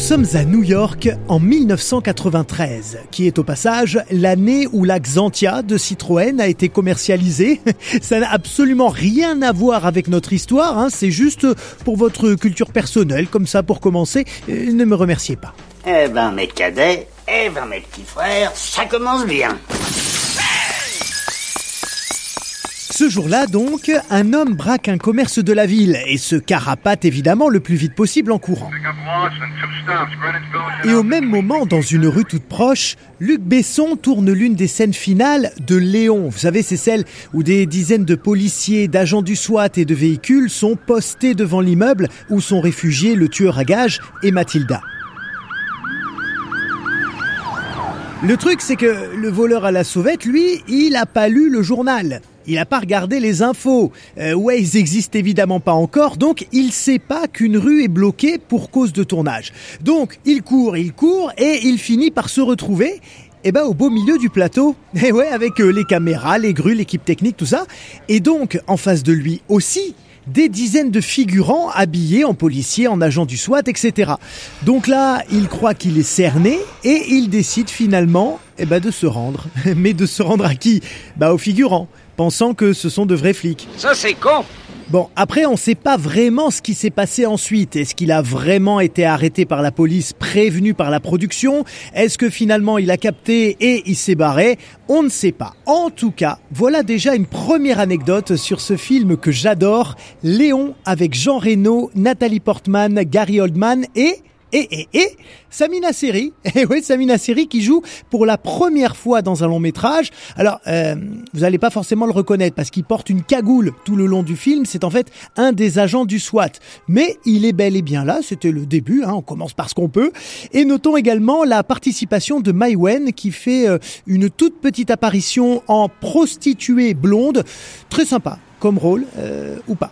sommes à New York en 1993, qui est au passage l'année où la Xantia de Citroën a été commercialisée. Ça n'a absolument rien à voir avec notre histoire, hein. c'est juste pour votre culture personnelle, comme ça pour commencer. Euh, ne me remerciez pas. Eh ben mes cadets, eh ben mes petits frères, ça commence bien. Ce jour-là, donc, un homme braque un commerce de la ville et se carapate évidemment le plus vite possible en courant. Et au même moment, dans une rue toute proche, Luc Besson tourne l'une des scènes finales de Léon. Vous savez, c'est celle où des dizaines de policiers, d'agents du SWAT et de véhicules sont postés devant l'immeuble où sont réfugiés le tueur à gages et Mathilda. Le truc, c'est que le voleur à la sauvette, lui, il a pas lu le journal. Il n'a pas regardé les infos. Euh, ouais, ils existent évidemment pas encore, donc il sait pas qu'une rue est bloquée pour cause de tournage. Donc il court, il court et il finit par se retrouver eh ben, au beau milieu du plateau. Et ouais, avec euh, les caméras, les grues, l'équipe technique, tout ça. Et donc, en face de lui aussi, des dizaines de figurants habillés en policiers, en agents du SWAT, etc. Donc là, il croit qu'il est cerné et il décide finalement eh ben, de se rendre. Mais de se rendre à qui? Bah aux figurants, pensant que ce sont de vrais flics. Ça c'est con Bon, après, on ne sait pas vraiment ce qui s'est passé ensuite. Est-ce qu'il a vraiment été arrêté par la police, prévenu par la production? Est-ce que finalement il a capté et il s'est barré? On ne sait pas. En tout cas, voilà déjà une première anecdote sur ce film que j'adore, Léon avec Jean Reno, Nathalie Portman, Gary Oldman et et, et, et Samina Seri, et oui, Samina Seri qui joue pour la première fois dans un long métrage. Alors, euh, vous n'allez pas forcément le reconnaître parce qu'il porte une cagoule tout le long du film. C'est en fait un des agents du SWAT. Mais il est bel et bien là, c'était le début, hein, on commence par ce qu'on peut. Et notons également la participation de Mai Wen qui fait euh, une toute petite apparition en prostituée blonde. Très sympa comme rôle, euh, ou pas.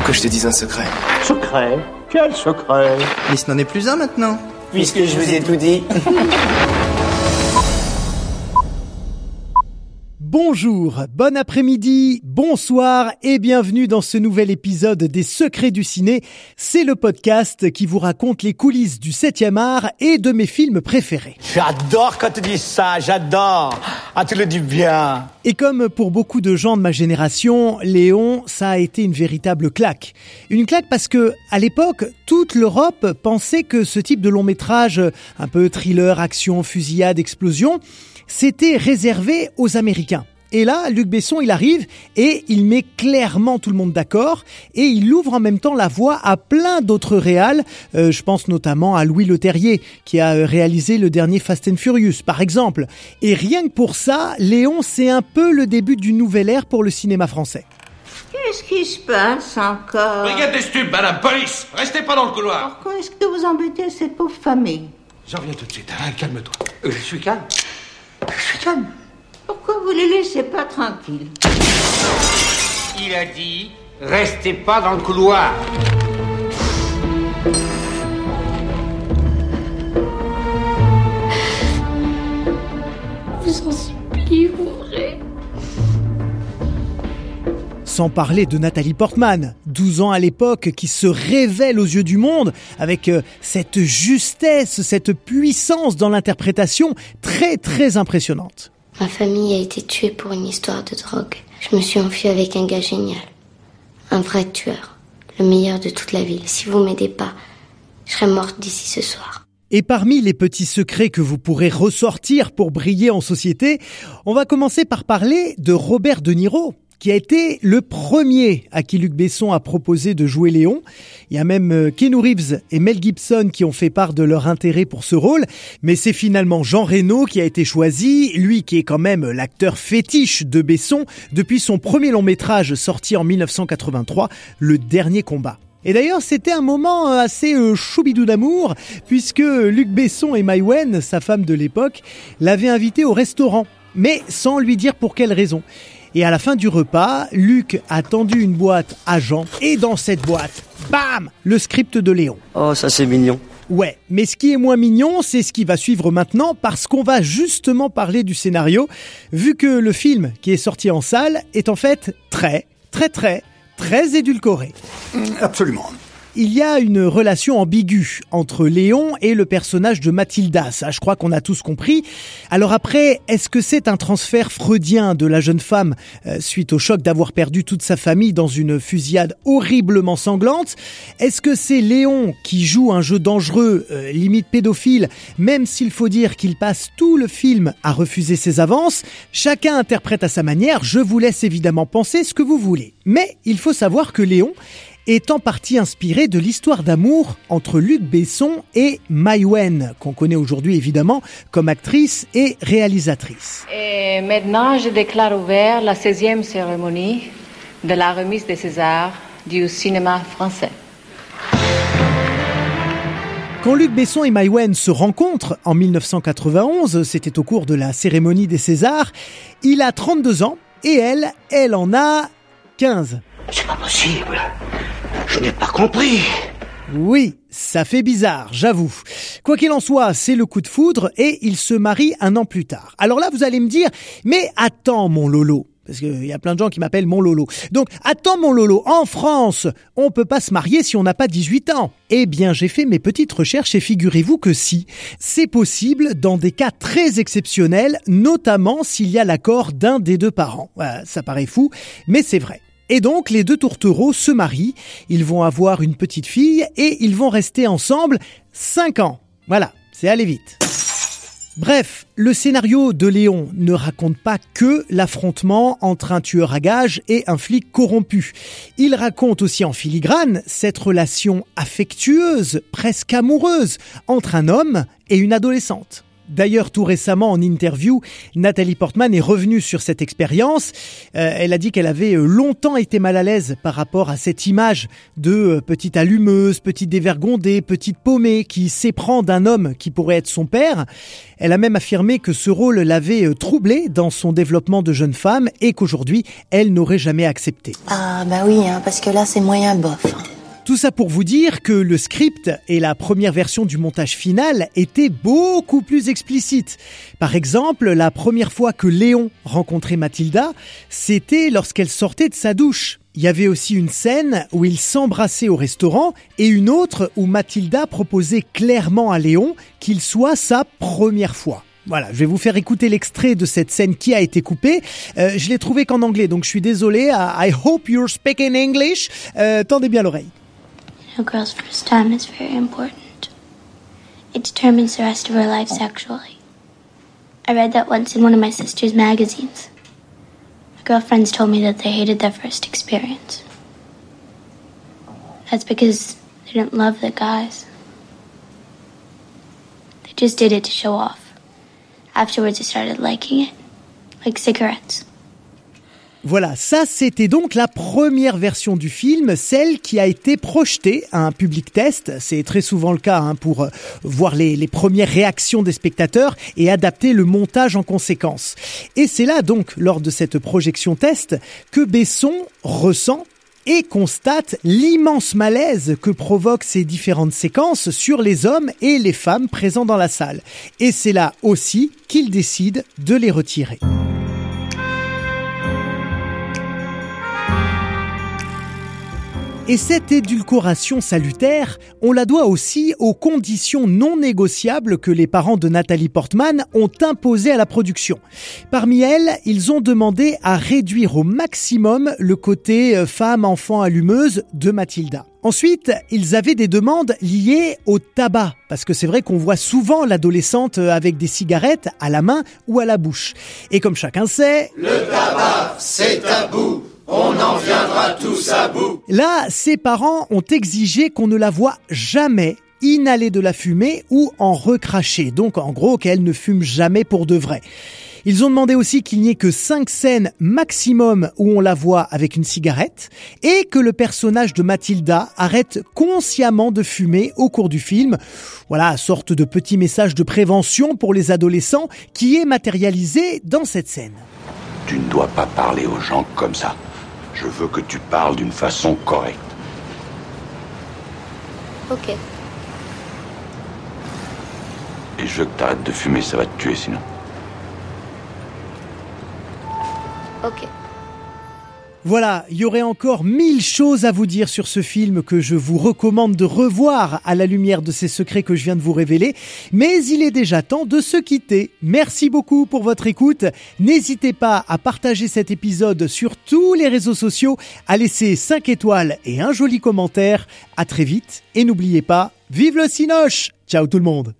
Faut que je te dise un secret. Secret? Quel secret? Mais ce n'en est plus un maintenant. Puisque je vous ai tout dit. Bonjour, bon après-midi, bonsoir et bienvenue dans ce nouvel épisode des Secrets du Ciné. C'est le podcast qui vous raconte les coulisses du 7e art et de mes films préférés. J'adore quand tu dis ça, j'adore. Ah, tu le dis bien. Et comme pour beaucoup de gens de ma génération, Léon, ça a été une véritable claque. Une claque parce que, à l'époque, toute l'Europe pensait que ce type de long métrage, un peu thriller, action, fusillade, explosion, c'était réservé aux Américains. Et là, Luc Besson, il arrive et il met clairement tout le monde d'accord et il ouvre en même temps la voie à plein d'autres réals. Euh, je pense notamment à Louis Leterrier qui a euh, réalisé le dernier Fast and Furious, par exemple. Et rien que pour ça, Léon, c'est un peu le début d'une nouvelle ère pour le cinéma français. Qu'est-ce qui se passe encore? Brigade des stupes, madame, police Restez pas dans le couloir Pourquoi est-ce que vous embêtez cette pauvre famille? J'en reviens tout de suite, hein, calme-toi. Euh, je suis calme. Je suis calme. Vous les laissez pas tranquilles Il a dit, restez pas dans le couloir. vous en supplie, ouvrez. Sans parler de Nathalie Portman, 12 ans à l'époque, qui se révèle aux yeux du monde avec euh, cette justesse, cette puissance dans l'interprétation très très impressionnante. Ma famille a été tuée pour une histoire de drogue. Je me suis enfuie avec un gars génial. Un vrai tueur. Le meilleur de toute la ville. Si vous m'aidez pas, je serai morte d'ici ce soir. Et parmi les petits secrets que vous pourrez ressortir pour briller en société, on va commencer par parler de Robert De Niro qui a été le premier à qui Luc Besson a proposé de jouer Léon. Il y a même euh, Keanu Reeves et Mel Gibson qui ont fait part de leur intérêt pour ce rôle, mais c'est finalement Jean Reno qui a été choisi, lui qui est quand même l'acteur fétiche de Besson depuis son premier long métrage sorti en 1983, Le Dernier Combat. Et d'ailleurs, c'était un moment euh, assez euh, choubidou d'amour, puisque Luc Besson et Mai Wen, sa femme de l'époque, l'avaient invité au restaurant, mais sans lui dire pour quelle raison. Et à la fin du repas, Luc a tendu une boîte à Jean, et dans cette boîte, bam, le script de Léon. Oh, ça c'est mignon. Ouais, mais ce qui est moins mignon, c'est ce qui va suivre maintenant parce qu'on va justement parler du scénario, vu que le film qui est sorti en salle est en fait très, très, très, très édulcoré. Absolument il y a une relation ambiguë entre Léon et le personnage de Mathilda. Ça, je crois qu'on a tous compris. Alors après, est-ce que c'est un transfert freudien de la jeune femme euh, suite au choc d'avoir perdu toute sa famille dans une fusillade horriblement sanglante? Est-ce que c'est Léon qui joue un jeu dangereux, euh, limite pédophile, même s'il faut dire qu'il passe tout le film à refuser ses avances? Chacun interprète à sa manière. Je vous laisse évidemment penser ce que vous voulez. Mais il faut savoir que Léon est en partie inspiré de l'histoire d'amour entre Luc Besson et Mai Wen, qu'on connaît aujourd'hui évidemment comme actrice et réalisatrice. Et maintenant, je déclare ouvert la 16e cérémonie de la remise des Césars du cinéma français. Quand Luc Besson et Mai Wen se rencontrent en 1991, c'était au cours de la cérémonie des Césars, il a 32 ans et elle, elle en a 15. C'est pas possible. Je n'ai pas compris. Oui, ça fait bizarre, j'avoue. Quoi qu'il en soit, c'est le coup de foudre et ils se marient un an plus tard. Alors là, vous allez me dire, mais attends mon Lolo. Parce qu'il y a plein de gens qui m'appellent mon Lolo. Donc, attends mon Lolo, en France, on peut pas se marier si on n'a pas 18 ans. Eh bien, j'ai fait mes petites recherches et figurez-vous que si, c'est possible dans des cas très exceptionnels, notamment s'il y a l'accord d'un des deux parents. ça paraît fou, mais c'est vrai. Et donc les deux tourtereaux se marient, ils vont avoir une petite fille et ils vont rester ensemble 5 ans. Voilà, c'est aller vite. Bref, le scénario de Léon ne raconte pas que l'affrontement entre un tueur à gages et un flic corrompu. Il raconte aussi en filigrane cette relation affectueuse, presque amoureuse, entre un homme et une adolescente. D'ailleurs, tout récemment, en interview, Nathalie Portman est revenue sur cette expérience. Euh, elle a dit qu'elle avait euh, longtemps été mal à l'aise par rapport à cette image de euh, petite allumeuse, petite dévergondée, petite paumée qui s'éprend d'un homme qui pourrait être son père. Elle a même affirmé que ce rôle l'avait troublée dans son développement de jeune femme et qu'aujourd'hui, elle n'aurait jamais accepté. Ah bah oui, hein, parce que là, c'est moyen bof. Tout ça pour vous dire que le script et la première version du montage final étaient beaucoup plus explicites. Par exemple, la première fois que Léon rencontrait Mathilda, c'était lorsqu'elle sortait de sa douche. Il y avait aussi une scène où ils s'embrassaient au restaurant et une autre où Mathilda proposait clairement à Léon qu'il soit sa première fois. Voilà, je vais vous faire écouter l'extrait de cette scène qui a été coupée. Euh, je l'ai trouvé qu'en anglais, donc je suis désolé. I hope you're speaking English. Euh, tendez bien l'oreille. A girl's first time is very important. It determines the rest of her life sexually. I read that once in one of my sister's magazines. My girlfriends told me that they hated their first experience. That's because they didn't love the guys. They just did it to show off. Afterwards, they started liking it, like cigarettes. Voilà, ça c'était donc la première version du film, celle qui a été projetée à un public test. C'est très souvent le cas hein, pour euh, voir les, les, premières réactions des spectateurs et adapter le montage en conséquence. Et c'est là donc, lors de cette projection test, que Besson ressent et constate l'immense malaise que provoquent ces différentes séquences sur les hommes et les femmes présents dans la salle. Et c'est là aussi qu'il décide de les retirer. Et cette édulcoration salutaire, on la doit aussi aux conditions non négociables que les parents de Nathalie Portman ont imposées à la production. Parmi elles, ils ont demandé à réduire au maximum le côté euh, femme-enfant allumeuse de Mathilda. Ensuite, ils avaient des demandes liées au tabac, parce que c'est vrai qu'on voit souvent l'adolescente avec des cigarettes à la main ou à la bouche. Et comme chacun sait... Le tabac, c'est tabou on en viendra tous à bout. Là, ses parents ont exigé qu'on ne la voie jamais inhaler de la fumée ou en recracher. Donc en gros qu'elle ne fume jamais pour de vrai. Ils ont demandé aussi qu'il n'y ait que cinq scènes maximum où on la voit avec une cigarette et que le personnage de Mathilda arrête consciemment de fumer au cours du film. Voilà, sorte de petit message de prévention pour les adolescents qui est matérialisé dans cette scène. Tu ne dois pas parler aux gens comme ça. Je veux que tu parles d'une façon correcte. Ok. Et je veux que t'arrêtes de fumer, ça va te tuer sinon. Ok. Voilà, il y aurait encore mille choses à vous dire sur ce film que je vous recommande de revoir à la lumière de ces secrets que je viens de vous révéler, mais il est déjà temps de se quitter. Merci beaucoup pour votre écoute. N'hésitez pas à partager cet épisode sur tous les réseaux sociaux, à laisser 5 étoiles et un joli commentaire. À très vite et n'oubliez pas, vive le Cinoche Ciao tout le monde